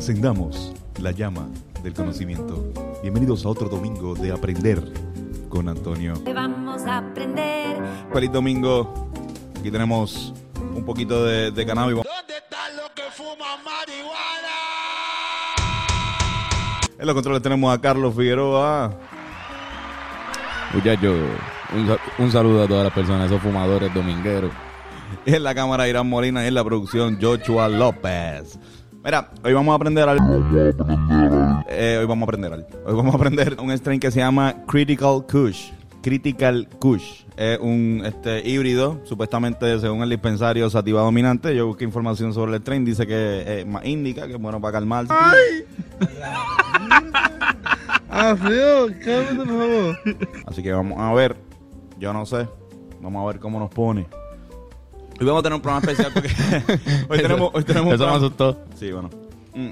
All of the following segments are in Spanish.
Encendamos la llama del conocimiento. Bienvenidos a otro domingo de Aprender con Antonio. Vamos a aprender. Feliz domingo. Aquí tenemos un poquito de, de cannabis. ¿Dónde están los que fuman marihuana? En los controles tenemos a Carlos Figueroa. Muchachos, un, un saludo a todas las personas, esos fumadores domingueros. En la cámara Irán Molina y en la producción Joshua López. Mira, hoy vamos a aprender algo. Eh, hoy vamos a aprender algo. Hoy vamos a aprender un strain que se llama Critical Kush. Critical Kush. Es un este, híbrido, supuestamente según el dispensario Sativa Dominante. Yo busqué información sobre el strain. Dice que es más índica, que es bueno para calmarse. Ah, feo, cálmate, por favor. Así que vamos a ver. Yo no sé. Vamos a ver cómo nos pone. Hoy vamos a tener un programa especial porque hoy tenemos, hoy tenemos un Eso me programa- asustó. Sí, bueno. Mm.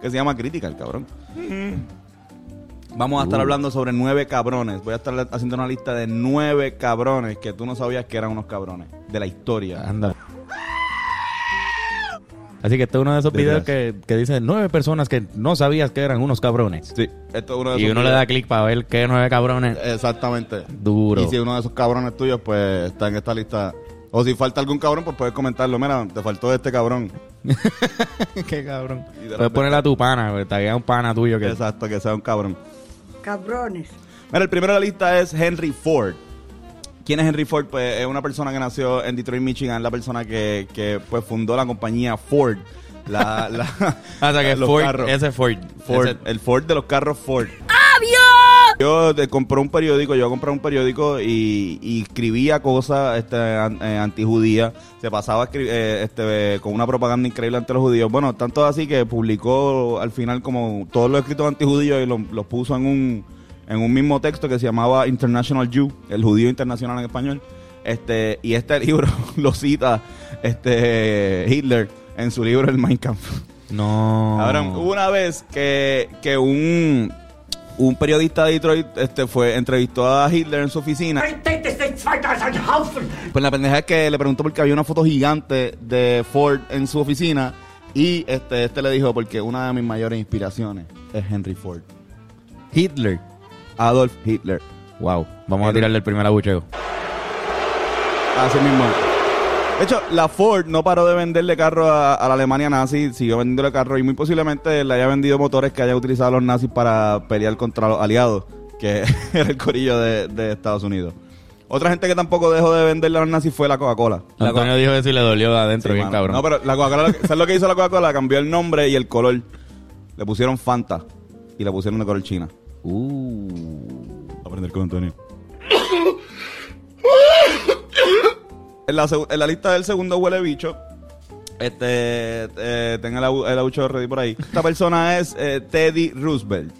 Que se llama Critical, cabrón. Vamos a estar Uh. hablando sobre nueve cabrones. Voy a estar haciendo una lista de nueve cabrones que tú no sabías que eran unos cabrones de la historia. Anda. Así que este es uno de esos videos que, que dice nueve personas que no sabías que eran unos cabrones. Sí, esto es uno de Y esos uno le videos. da clic para ver qué nueve cabrones. Exactamente. Duro. Y si uno de esos cabrones tuyos, pues está en esta lista. O si falta algún cabrón, pues puedes comentarlo. Mira, te faltó este cabrón. qué cabrón. Y de Puedes repente- ponerle a tu pana, pues, taguea un pana tuyo que... Exacto, que sea un cabrón. Cabrones. Mira, el primero de la lista es Henry Ford. ¿Quién es Henry Ford? Pues es una persona que nació en Detroit, Michigan, la persona que, que pues fundó la compañía Ford. La, la, Ah, o sea que los Ford, carros. ese Ford. Ford, Ese- el Ford de los carros Ford. Yo eh, compré un periódico, yo compré un periódico y, y escribía cosas este, an- eh, antijudías. Se pasaba escri- eh, este, con una propaganda increíble ante los judíos. Bueno, tanto así que publicó al final como todos los escritos antijudíos y los los puso en un, en un mismo texto que se llamaba International Jew, el judío internacional en español. Este, y este libro lo cita este, Hitler en su libro El Mein Kampf. No. Ahora, hubo una vez que, que un, un periodista de Detroit este, fue, entrevistó a Hitler en su oficina. Pues la pendeja es que le preguntó porque había una foto gigante de Ford en su oficina. Y este, este le dijo, porque una de mis mayores inspiraciones es Henry Ford. Hitler. Adolf Hitler. Wow. Vamos a tirarle el primer abucheo. Así mismo. De hecho, la Ford no paró de venderle carros a, a la Alemania nazi, siguió vendiéndole carros y muy posiblemente le haya vendido motores que haya utilizado los nazis para pelear contra los aliados, que era el corillo de, de Estados Unidos. Otra gente que tampoco dejó de venderle a los nazis fue la Coca-Cola. La Antonio dijo eso y le dolió de adentro, Sí, bien mano. cabrón. No, pero la Coca-Cola, ¿sabes lo que hizo la Coca-Cola? Cambió el nombre y el color. Le pusieron Fanta y la pusieron de color China. Uh. Aprender con Antonio. En, la, lista del segundo huele bicho, este, eh, tenga el, el abucho ready por ahí. Esta persona es eh, Teddy Roosevelt.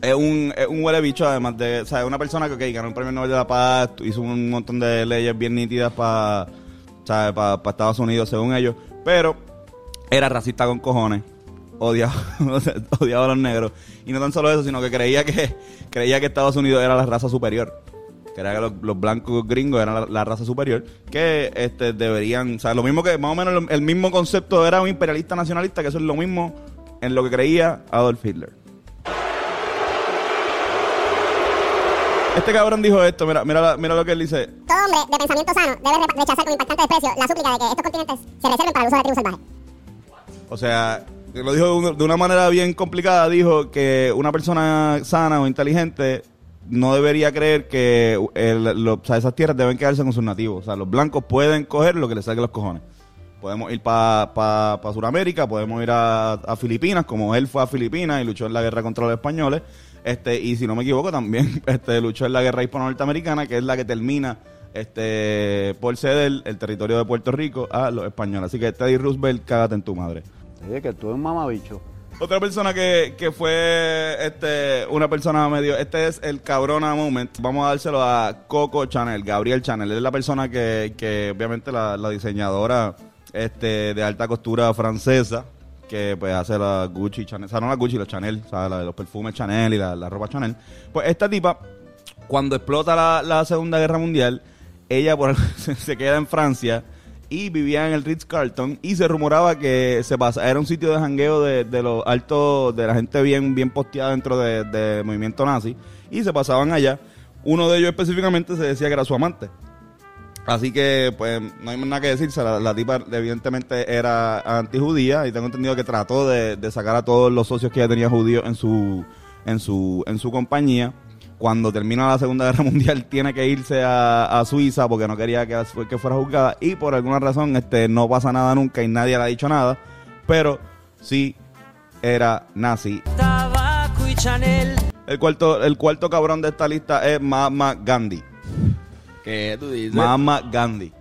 Es un, huele bicho, además de, o sea, es una persona que ganó un premio Nobel de la Paz, hizo un montón de leyes bien nítidas para para Estados Unidos, según ellos, pero era racista con cojones, odiaba, odiaba a los negros. Y no tan solo eso, sino que creía que creía que Estados Unidos era la raza superior. Creía que los, los blancos gringos eran la, la raza superior. Que este deberían, o sea, lo mismo que, más o menos el, mismo concepto era un imperialista nacionalista, que eso es lo mismo en lo que creía Adolf Hitler. Este cabrón dijo esto, mira, mira, mira lo que él dice. Todo hombre de pensamiento sano debe re- rechazar con impactante desprecio la súplica de que estos continentes se reserven para el uso de tribu salvaje. O sea, lo dijo de una manera bien complicada. Dijo que una persona sana o inteligente no debería creer que esas tierras deben quedarse con sus nativos. O sea, los blancos pueden coger lo que les salga los cojones. Podemos ir para pa, Sudamérica, podemos ir a, a Filipinas, como él fue a Filipinas y luchó en la guerra contra los españoles. Este, y si no me equivoco, también este, luchó en la guerra hispano-norteamericana, que es la que termina este, por ceder el territorio de Puerto Rico a los españoles. Así que Teddy Roosevelt, cágate en tu madre. Oye, que tú eres un mamabicho. Otra persona que, que fue este una persona medio. Este es el cabrona moment. Vamos a dárselo a Coco Chanel, Gabriel Chanel. Es la persona que, que obviamente, la, la diseñadora este, de alta costura francesa. Que pues hace la Gucci Chanel. O sea, no la Gucci, los Chanel. O sea, la- los perfumes Chanel y la, la ropa Chanel. Pues esta tipa, cuando explota la, la Segunda Guerra Mundial, ella se queda en Francia y vivía en el Ritz Carlton y se rumoraba que se pasa, era un sitio de jangueo de, de los altos, de la gente bien, bien posteada dentro de- del movimiento nazi y se pasaban allá. Uno de ellos específicamente se decía que era su amante. Así que, pues, no hay más nada que decirse. La, la tipa, evidentemente, era antijudía y tengo entendido que trató de, de sacar a todos los socios que ella tenía judíos en su, en su, en su compañía. Cuando termina la Segunda Guerra Mundial, tiene que irse a, a Suiza porque no quería que, que fuera juzgada. Y por alguna razón, este, no pasa nada nunca y nadie le ha dicho nada. Pero sí era nazi. Tabaco y Chanel. El cuarto, el cuarto cabrón de esta lista es Mahatma Gandhi. ¿Qué tú dices? Mahatma Gandhi.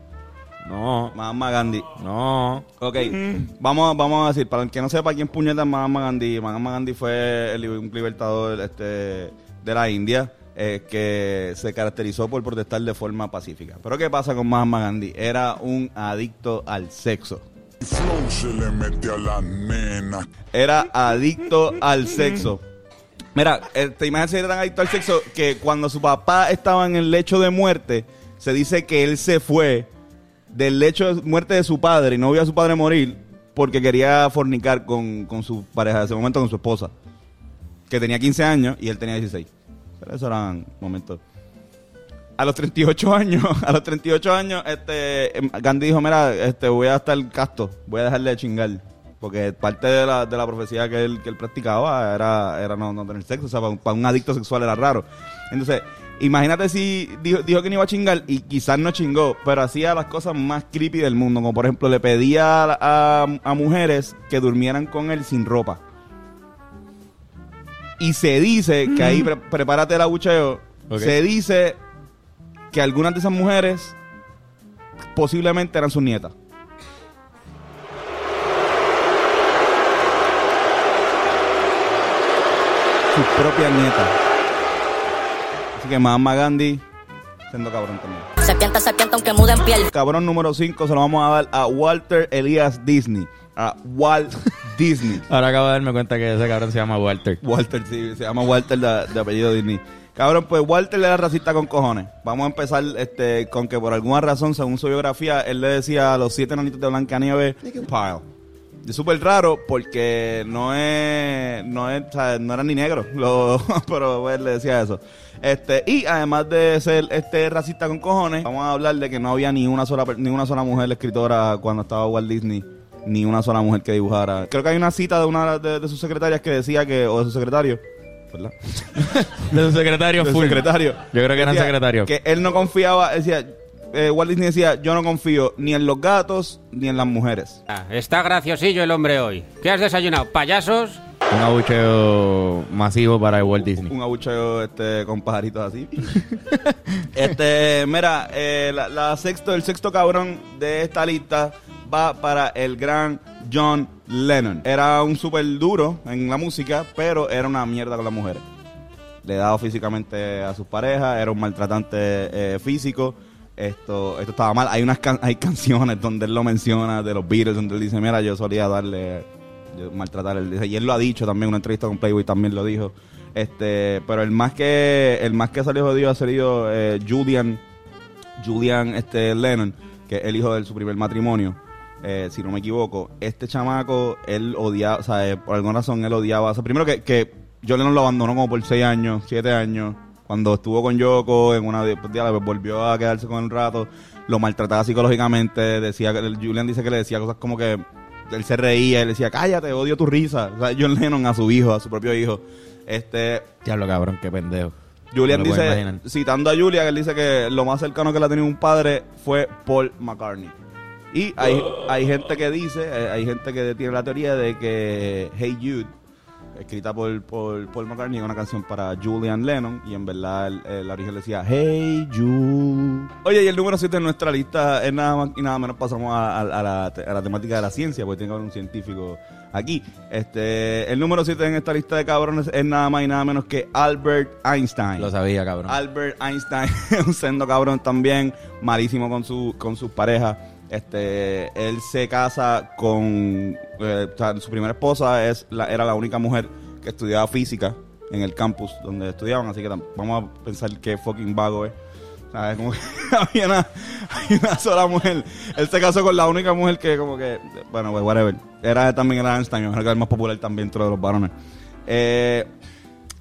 No, Mahatma Gandhi. no. Ok, vamos, vamos a decir, para el que no sepa quién puñeta es Mahatma Gandhi, Mahatma Gandhi fue el, un libertador este, de la India eh, que se caracterizó por protestar de forma pacífica. Pero ¿qué pasa con Mahatma Gandhi? Era un adicto al sexo. Flow se le a la nena. Era adicto al sexo. Mira, eh, te imaginas si era tan adicto al sexo que cuando su papá estaba en el lecho de muerte, se dice que él se fue del lecho de muerte de su padre y no vio a su padre morir porque quería fornicar con, con su pareja, de ese momento con su esposa, que tenía 15 años y él tenía 16. Pero esos eran momentos. A los 38 años, a los 38 años, este, em, Gandhi dijo, mira, este, voy a estar casto, voy a dejarle de chingar. Porque parte de la, de la profecía que él, que él practicaba era, era no, tener sexo. O sea, para un, adicto sexual era raro. Entonces, imagínate si dijo, dijo que no iba a chingar y quizás no chingó, pero hacía las cosas más creepy del mundo. Como por ejemplo, le pedía a- a mujeres que durmieran con él sin ropa. Y se dice que ahí, pre- prepárate el abucheo, Ok. se dice que algunas de esas mujeres posiblemente eran sus nietas. Sus propias nietas. Así que Mahatma Gandhi, siendo cabrón también. Serpiente, serpiente, aunque mude en piel. Cabrón número 5 se lo vamos a dar a Walter Elias Disney. A Walt Disney. Ahora acabo de darme cuenta que ese cabrón se llama Walter. Walter, sí, se llama Walter de, de apellido Disney. Cabrón, pues Walter era racista con cojones. Vamos a empezar este, con que por alguna razón, según su biografía, él le decía a los siete nanitos de Blancanieves, pile. Es súper raro porque no es, no es, o sea, no era ni negro, lo- pero pues, le decía eso. Este, y además de ser este racista con cojones, vamos a hablar de que no había ni una sola ni una sola mujer escritora cuando estaba Walt Disney, ni una sola mujer que dibujara. Creo que hay una cita de una de, de sus secretarias que decía que, o de su secretario, ¿verdad? De su secretario Del full. secretario. Yo creo que eran secretarios. Que él no confiaba, decía, eh, Walt Disney decía, yo no confío ni en los gatos ni en las mujeres. Ah, Está graciosillo el hombre hoy. ¿Qué has desayunado? ¿Payasos? Un abucheo masivo para Walt Disney. Un abucheo este, con pajaritos así. este, mira, eh, la, la sexto, el sexto cabrón de esta lista va para el gran John Lennon. Era un súper duro en la música, pero era una mierda con las mujeres. Le daba físicamente a sus parejas, era un maltratante eh, físico. Esto, esto estaba mal. Hay unas can- hay canciones donde él lo menciona de los Beatles, donde él dice, mira, yo solía darle yo maltratar él y él lo ha dicho también una entrevista con Playboy también lo dijo este pero el más que el más que salió jodido ha salido eh, Julian Julian este Lennon que es el hijo de su primer matrimonio eh, si no me equivoco este chamaco él odiaba o sea eh, por alguna razón él odiaba o sea, primero que, que Lennon lo abandonó como por 6 años 7 años cuando estuvo con Yoko en una de- pues, ya, volvió a quedarse con el rato lo maltrataba psicológicamente decía que Julian dice que le decía cosas como que él se reía, él decía, cállate, odio tu risa. O sea, John Lennon a su hijo, a su propio hijo. Este, Diablo, cabrón, qué pendejo. Julian dice, citando a Julia, que él dice que lo más cercano que le ha tenido un padre fue Paul McCartney. Y hay, hay gente que dice, eh, hay gente que tiene la teoría de que Hey Jude, escrita por, por Paul McCartney, es una canción para Julian Lennon, y en verdad el, el origen decía Hey Jude. Oye, y el número 7 en nuestra lista es nada más y nada menos pasamos a, a- a la, a la temática de la ciencia, porque tiene que haber un científico aquí. Este, el número 7 en esta lista de cabrones es nada más y nada menos que Albert Einstein. Lo sabía, cabrón. Albert Einstein un sendo cabrón también, malísimo con su con sus parejas. Este, él se casa con eh, o sea, su primera esposa es era la única mujer que estudiaba física en el campus donde estudiaban, así que vamos a pensar que fucking vago es. ¿Sabes? Como que había una, sola mujer. Él se casó con la única mujer que como que, bueno, pues whatever. Era también era Einstein, me imagino que el más popular también entre los varones. Eh,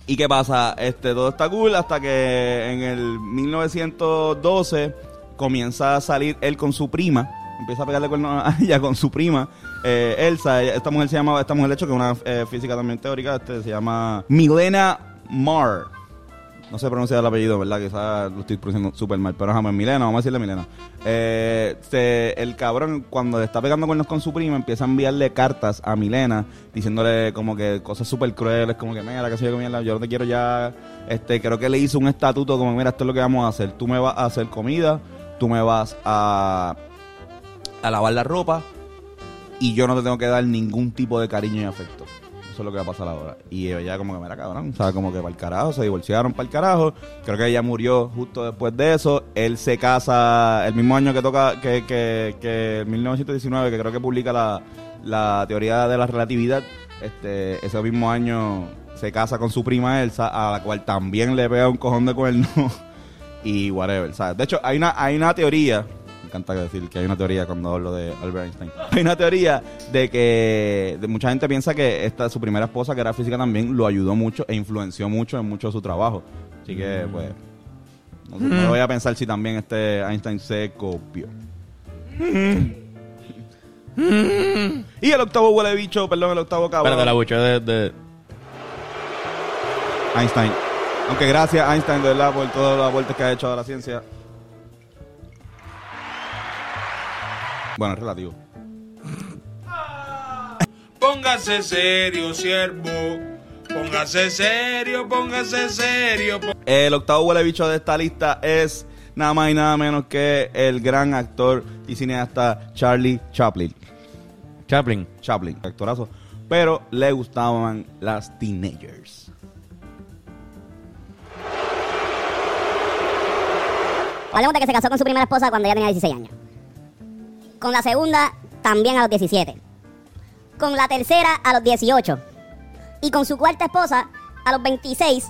¿Y qué pasa? Este, todo está cool hasta que en el 1912 comienza a salir él con su prima. Empieza a pegarle cuernos a ella con su prima, eh, Elsa. Esta mujer se llama, esta mujer de hecho que es una eh, física también teórica, este, se llama Milena Marr. No sé pronunciar el apellido, ¿verdad? Quizás lo estoy pronunciando súper mal, pero jamás Milena, vamos a decirle Milena. Eh, se- el cabrón, cuando está pegando cuernos con su prima, empieza a enviarle cartas a Milena, diciéndole como que cosas súper crueles, como que, mira, que soy yo, mierda, yo no te quiero ya. Este, creo que le hizo un estatuto como, mira, esto es lo que vamos a hacer. Tú me vas a hacer comida, tú me vas a, a lavar la ropa, y yo no te tengo que dar ningún tipo de cariño y afecto. Eso es lo que va a pasar ahora. Y ella como que me era cabrón, o sea, como que para el carajo, se divorciaron para el carajo. Creo que ella murió justo después de eso. Él se casa el mismo año que toca, que, que, que en 1919, que creo que publica la, la teoría de la relatividad. Este, ese mismo año se casa con su prima Elsa, a la cual también le pega un cojón de cuerno. y whatever, ¿sabes? De hecho, hay una, hay una teoría, me encanta decir que hay una teoría cuando hablo de Albert Einstein. Hay una teoría de que de mucha gente piensa que esta su primera esposa, que era física también, lo ayudó mucho e influenció mucho en mucho de su trabajo. Así que, pues, no, sé, no voy a pensar si también este Einstein se copió. y el octavo huele bicho, perdón, el octavo cabrón. Espérate, la bucha de, de- Einstein. Aunque gracias Einstein de verdad por todas las vueltas que ha hecho a la ciencia. Bueno, es relativo. Póngase serio, siervo. Póngase serio, póngase serio. El octavo huele bicho de esta lista es nada más y nada menos que el gran actor y cineasta Charlie Chaplin. Chaplin. Chaplin, actorazo. Pero le gustaban las teenagers. Hablemos de que se casó con su primera esposa cuando ella tenía 16 años. Con la segunda, también a los 17. Con la tercera, a los 18. Y con su cuarta esposa, a los 26.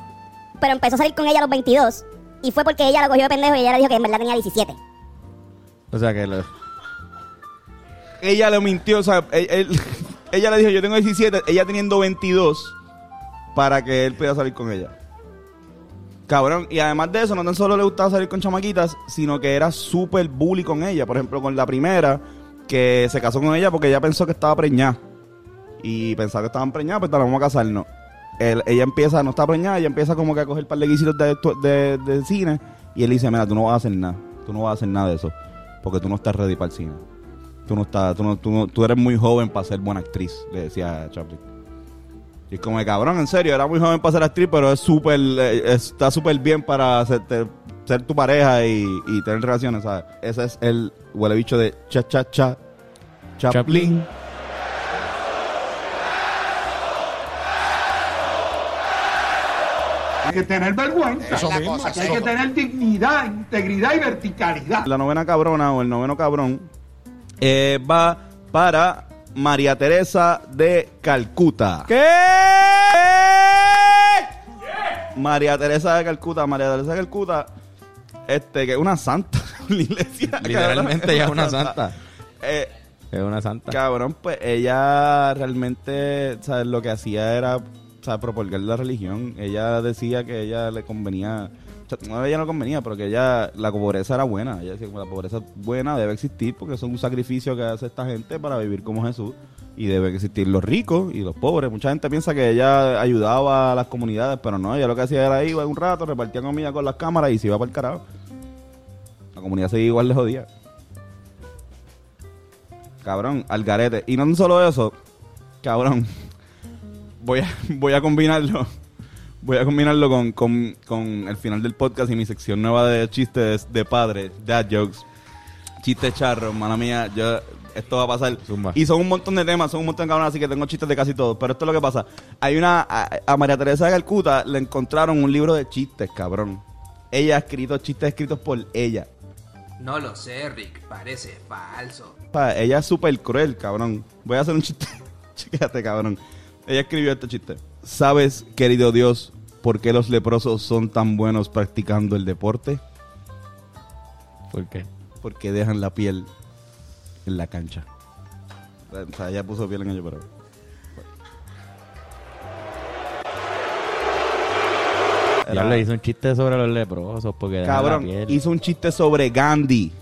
Pero empezó a salir con ella a los 22. Y fue porque ella lo cogió de pendejo y ella le dijo que en verdad tenía 17. O sea que... lo- Ella le mintió, o sea, ella le dijo, yo tengo 17, ella teniendo 22, para que él pudiera salir con ella. Cabrón, y además de eso, no tan solo le gustaba salir con chamaquitas, sino que era súper bully con ella. Por ejemplo, con la primera, que se casó con ella porque ella pensó que estaba preñada. Y pensaba que estaban preñadas, pues vamos a casarnos. Él- ella empieza, no está preñada, ella empieza como que a coger un par de guisitos de, de, cine. Y él dice, mira, tú no vas a hacer nada. Tú no vas a hacer nada de eso. Porque tú no estás ready para el cine. Tú no estás, tú, no, tú, no- tú eres muy joven para ser buena actriz, le decía Chaplin. Y es como de cabrón, en serio, era muy joven para ser actriz, pero es súper, eh, está súper bien para ser, tu pareja y, y tener relaciones, ¿sabes? Ese es el huele bicho de cha cha cha Chaplin. Chaplin. Hay que tener vergüenza. Eso mismo. Hay que tener dignidad, integridad y verticalidad. La novena cabrona o el noveno cabrón eh, va para María Teresa de Calcuta. ¿Qué? María Teresa de Calcuta, María Teresa de Calcuta, este, que es una santa en la iglesia. Literalmente ella es una santa. Eh, Es una santa. Cabrón, pues ella realmente, ¿sabes? Lo que hacía era, ¿sabes? Propulgar la religión. Ella decía que ella le convenía, no ella no convenía, pero que ella, la pobreza era buena. Ella decía la pobreza buena, debe existir porque son un sacrificio que hace esta gente para vivir como Jesús. Y debe existir los ricos y los pobres. Mucha gente piensa que ella ayudaba a las comunidades, pero no, ella lo que hacía era ir un rato, repartía comida con las cámaras y se iba para el carajo. La comunidad seguía igual de jodida. Cabrón, al garete. Y no solo eso, cabrón. Voy a, voy a combinarlo. Voy a combinarlo con, con, con el final del podcast y mi sección nueva de chistes de padre, dad jokes. Chistes charros, mala mía. Yo esto va a pasar. Zumba. Y son un montón de temas, son un montón de cabrones, así que tengo chistes de casi todo. Pero esto es lo que pasa. Hay una, a, a María Teresa de Calcuta le encontraron un libro de chistes, cabrón. Ella ha escrito chistes escritos por ella. No lo sé, Rick. Parece falso. Pa, ella es súper cruel, cabrón. Voy a hacer un chiste. Chécate, cabrón. Ella escribió este chiste. ¿Sabes, querido Dios, por qué los leprosos son tan buenos practicando el deporte? ¿Por qué? Porque dejan la piel en la cancha. O sea, ella puso piel en ello, pero... Ya le hizo un chiste sobre los leprosos porque Cabrón, la piel. hizo un chiste sobre Gandhi.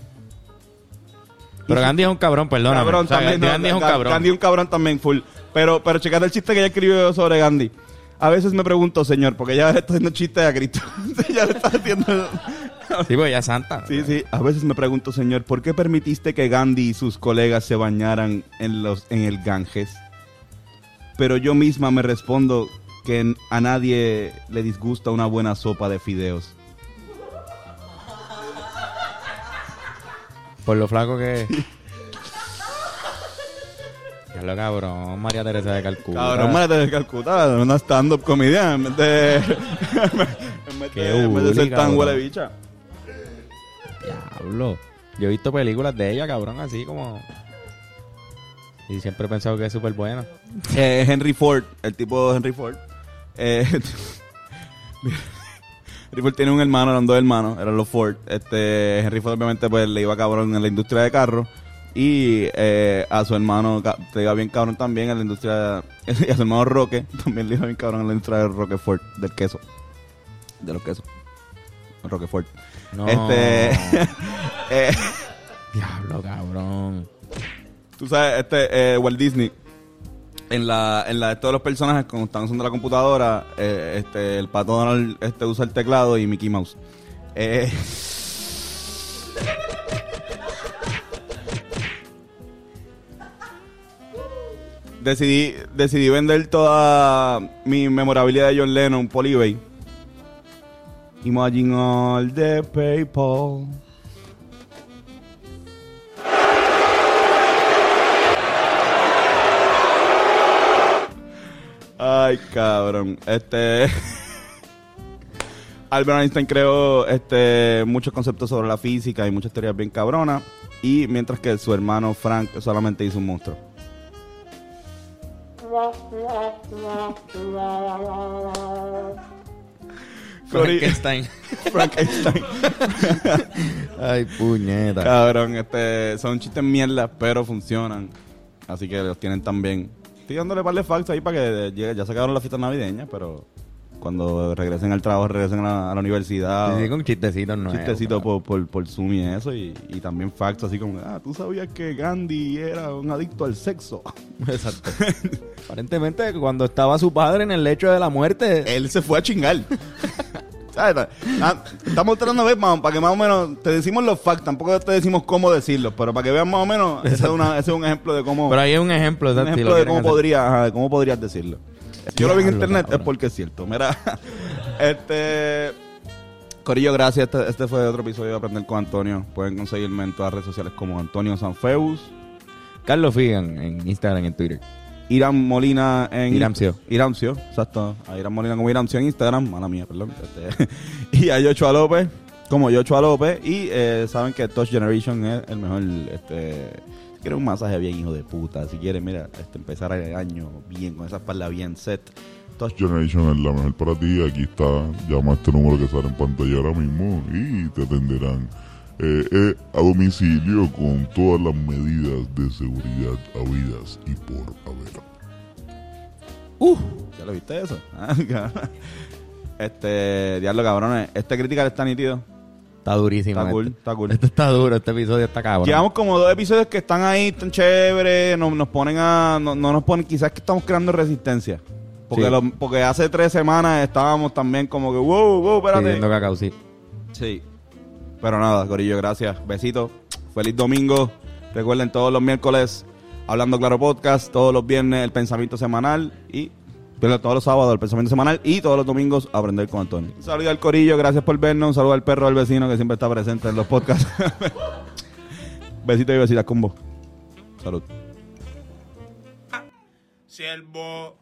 Pero Gandhi es un cabrón, perdóname. Cabrón O sea, también. no, Gandhi es un cabrón. Gandhi es un cabrón también, full. Pero, pero checate el chiste que ella escribió sobre Gandhi. A veces me pregunto, señor, porque ella está haciendo chistes a Cristo. ella le está haciendo... Sí, porque ella es santa. Sí, sí. A veces me pregunto, señor, ¿por qué permitiste que Gandhi y sus colegas se bañaran en, los, en el Ganges? Pero yo misma me respondo que a nadie le disgusta una buena sopa de fideos. Por lo flaco que es. Ya lo cabrón, María Teresa de Calcuta. Cabrón, María de Calcuta, una stand-up comedian. En vez de, en vez de, en vez de bully, ser tan huele bicha. Diablo. Yo he visto películas de ella, cabrón, así como. Y siempre he pensado que es súper buena. Eh, Henry Ford, el tipo de Henry Ford. Eh, Henry Ford tiene un hermano, eran dos hermanos, eran los Ford. Este, Henry Ford obviamente pues le iba cabrón en la industria de carros. Y eh, a su hermano le iba bien cabrón también en la industria y a su hermano Roque también le iba bien cabrón en la industria del Roquefort, del queso. De los quesos. Roquefort. No. Este eh, Diablo, cabrón. Tú sabes, este, eh, Walt Disney, en la, en la de todos los personajes, cuando están usando la computadora, eh, este, el pato Donald este, usa el teclado y Mickey Mouse. Eh, decidí, decidí vender toda mi memorabilidad de John Lennon por eBay. Imagine all the people. Ay, cabrón. Este. Albert Einstein creó este, muchos conceptos sobre la física y muchas teorías bien cabronas. Y mientras que su hermano Frank solamente hizo un monstruo. Frankenstein. Frankenstein. Ay, puñeta. Cabrón, este, son chistes mierda, pero funcionan. Así que los tienen también. Estoy dándole par de facts ahí para que llegue. Ya se acabaron las fiestas navideñas, pero cuando regresen al trabajo, regresen a la, a la universidad. Sí, sí, con chistecitos nuevos. Chistecito por, por, por Zoom y eso. Y, y también facts así como, ah, tú sabías que Gandhi era un adicto al sexo. Exacto. Aparentemente, cuando estaba su padre en el lecho de la muerte, Él se fue a chingar. Ah, Estamos tratando de ver, para que más o menos te decimos los facts, tampoco te decimos cómo decirlos, pero para que vean más o menos, ese es, una- ese es un ejemplo de cómo. Pero ahí es un ejemplo, un ejemplo lo de cómo hacer. podría, ajá, de cómo podrías decirlo. Yo lo vi en internet, cabrón. es porque es cierto. Mira, este. Corillo, gracias. Este, este fue otro episodio de Aprender con Antonio. Pueden conseguirme en todas las redes sociales como Antonio Sanfeus. Carlos Figan en Instagram y en Twitter. Irán Molina en Iramcio. Iramcio, exacto. A Irán Molina como Iramcio en Instagram, mala mía, perdón. Este, y a Yochoa López como Yochoa López. Y eh, saben que Touch Generation es el mejor. Este, quieres un masaje bien, hijo de puta. Si quieres, mira, este, empezar el año bien, con esa espalda bien set. Touch Generation es la mejor para ti. Aquí está. Llama a este número que sale en pantalla ahora mismo y te atenderán eh, eh, a domicilio con todas las medidas de seguridad habidas y por haber. Uh, ¿ya lo viste eso? Ah, este, diablo cabrones. Este crítica está nítido. Está durísimo. Está cool, este. está cool. Este está duro, este episodio está cabrón. Llevamos como dos episodios que están ahí, tan chéveres, nos, nos ponen a, no, no nos ponen, quizás que estamos creando resistencia. Porque, Sí. lo- porque hace tres semanas estábamos también como que, wow, wow, espérate. Pidiendo cacao, sí. Sí. Pero nada, Corillo, gracias. Besitos. Feliz domingo. Recuerden todos los miércoles Hablando Claro Podcast, todos los viernes el pensamiento semanal y perdón, todos los sábados el pensamiento semanal y todos los domingos aprender con Antonio. Un saludo al Corillo, gracias por vernos. Un saludo al perro del vecino que siempre está presente en los podcasts. Besitos y besitas con vos. Salud. Siervo.